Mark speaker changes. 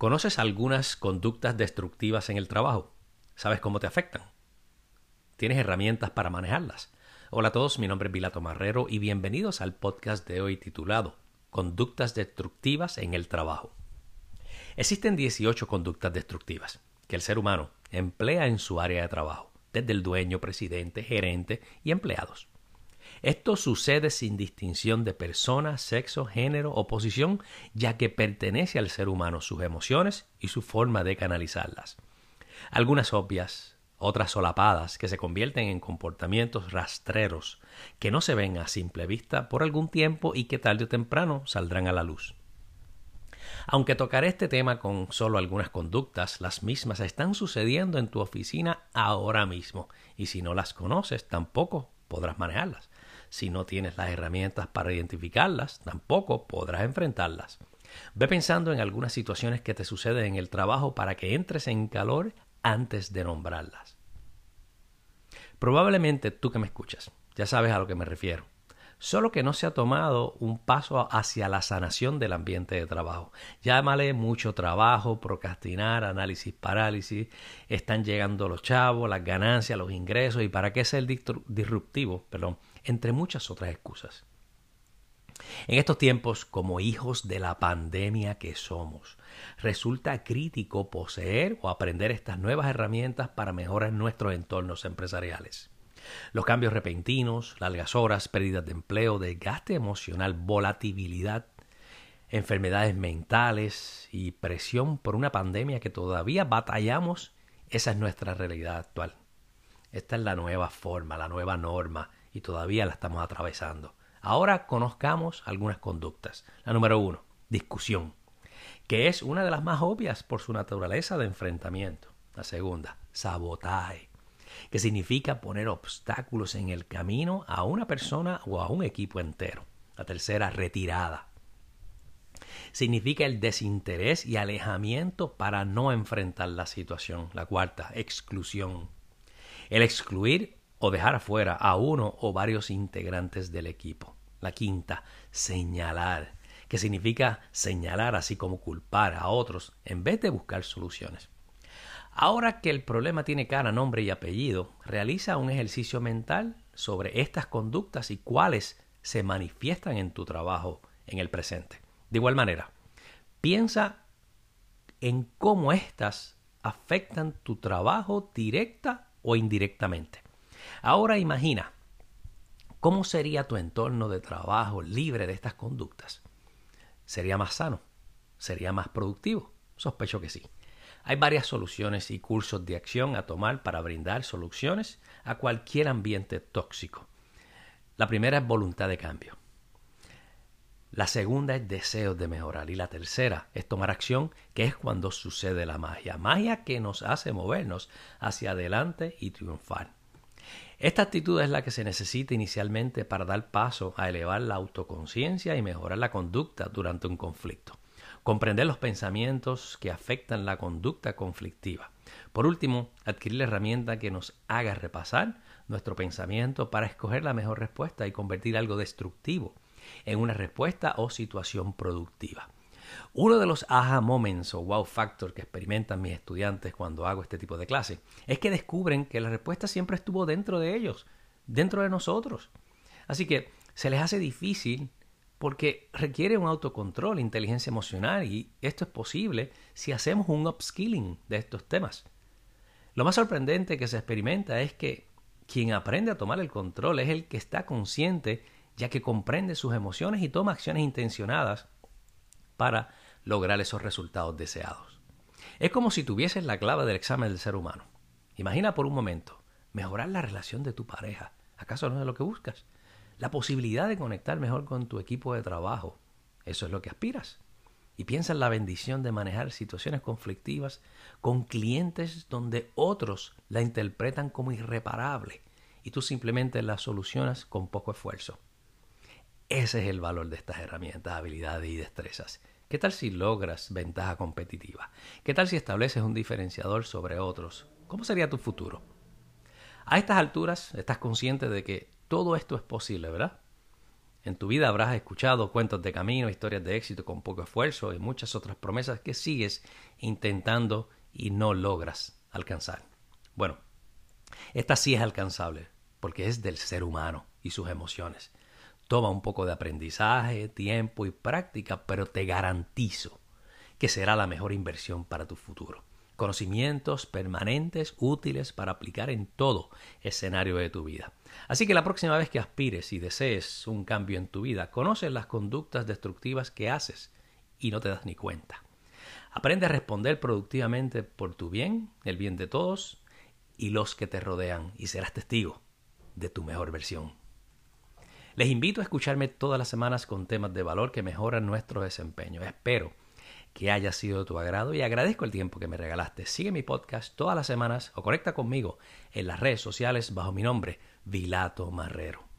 Speaker 1: ¿Conoces algunas conductas destructivas en el trabajo? ¿Sabes cómo te afectan? ¿Tienes herramientas para manejarlas? Hola a todos, mi nombre es Vilato Marrero y bienvenidos al podcast de hoy titulado Conductas destructivas en el trabajo. Existen 18 conductas destructivas que el ser humano emplea en su área de trabajo, desde el dueño, presidente, gerente y empleados. Esto sucede sin distinción de persona, sexo, género o posición, ya que pertenece al ser humano sus emociones y su forma de canalizarlas. Algunas obvias, otras solapadas, que se convierten en comportamientos rastreros, que no se ven a simple vista por algún tiempo y que tarde o temprano saldrán a la luz. Aunque tocaré este tema con solo algunas conductas, las mismas están sucediendo en tu oficina ahora mismo, y si no las conoces, tampoco podrás manejarlas. Si no tienes las herramientas para identificarlas, tampoco podrás enfrentarlas. Ve pensando en algunas situaciones que te suceden en el trabajo para que entres en calor antes de nombrarlas. Probablemente tú que me escuchas, ya sabes a lo que me refiero. Solo que no se ha tomado un paso hacia la sanación del ambiente de trabajo. Llámale mucho trabajo, procrastinar, análisis, parálisis. Están llegando los chavos, las ganancias, los ingresos. ¿Y para qué ser disruptivo? Perdón entre muchas otras excusas. En estos tiempos, como hijos de la pandemia que somos, resulta crítico poseer o aprender estas nuevas herramientas para mejorar nuestros entornos empresariales. Los cambios repentinos, largas horas, pérdidas de empleo, desgaste emocional, volatilidad, enfermedades mentales y presión por una pandemia que todavía batallamos, esa es nuestra realidad actual. Esta es la nueva forma, la nueva norma y todavía la estamos atravesando. Ahora conozcamos algunas conductas. La número uno, discusión, que es una de las más obvias por su naturaleza de enfrentamiento. La segunda, sabotaje, que significa poner obstáculos en el camino a una persona o a un equipo entero. La tercera, retirada. Significa el desinterés y alejamiento para no enfrentar la situación. La cuarta, exclusión. El excluir o dejar afuera a uno o varios integrantes del equipo. La quinta, señalar, que significa señalar así como culpar a otros en vez de buscar soluciones. Ahora que el problema tiene cara, nombre y apellido, realiza un ejercicio mental sobre estas conductas y cuáles se manifiestan en tu trabajo en el presente. De igual manera, piensa en cómo éstas afectan tu trabajo directa o indirectamente. Ahora imagina, ¿cómo sería tu entorno de trabajo libre de estas conductas? ¿Sería más sano? ¿Sería más productivo? Sospecho que sí. Hay varias soluciones y cursos de acción a tomar para brindar soluciones a cualquier ambiente tóxico. La primera es voluntad de cambio. La segunda es deseo de mejorar. Y la tercera es tomar acción, que es cuando sucede la magia. Magia que nos hace movernos hacia adelante y triunfar. Esta actitud es la que se necesita inicialmente para dar paso a elevar la autoconciencia y mejorar la conducta durante un conflicto. Comprender los pensamientos que afectan la conducta conflictiva. Por último, adquirir la herramienta que nos haga repasar nuestro pensamiento para escoger la mejor respuesta y convertir algo destructivo en una respuesta o situación productiva. Uno de los aha moments o wow factor que experimentan mis estudiantes cuando hago este tipo de clase es que descubren que la respuesta siempre estuvo dentro de ellos, dentro de nosotros. Así que se les hace difícil porque requiere un autocontrol, inteligencia emocional y esto es posible si hacemos un upskilling de estos temas. Lo más sorprendente que se experimenta es que quien aprende a tomar el control es el que está consciente ya que comprende sus emociones y toma acciones intencionadas para lograr esos resultados deseados. Es como si tuvieses la clave del examen del ser humano. Imagina por un momento mejorar la relación de tu pareja. ¿Acaso no es lo que buscas? La posibilidad de conectar mejor con tu equipo de trabajo. Eso es lo que aspiras. Y piensa en la bendición de manejar situaciones conflictivas con clientes donde otros la interpretan como irreparable y tú simplemente la solucionas con poco esfuerzo. Ese es el valor de estas herramientas, habilidades y destrezas. ¿Qué tal si logras ventaja competitiva? ¿Qué tal si estableces un diferenciador sobre otros? ¿Cómo sería tu futuro? A estas alturas estás consciente de que todo esto es posible, ¿verdad? En tu vida habrás escuchado cuentos de camino, historias de éxito con poco esfuerzo y muchas otras promesas que sigues intentando y no logras alcanzar. Bueno, esta sí es alcanzable porque es del ser humano y sus emociones. Toma un poco de aprendizaje, tiempo y práctica, pero te garantizo que será la mejor inversión para tu futuro. Conocimientos permanentes útiles para aplicar en todo escenario de tu vida. Así que la próxima vez que aspires y desees un cambio en tu vida, conoces las conductas destructivas que haces y no te das ni cuenta. Aprende a responder productivamente por tu bien, el bien de todos y los que te rodean y serás testigo de tu mejor versión. Les invito a escucharme todas las semanas con temas de valor que mejoran nuestro desempeño. Espero que haya sido de tu agrado y agradezco el tiempo que me regalaste. Sigue mi podcast todas las semanas o conecta conmigo en las redes sociales bajo mi nombre, Vilato Marrero.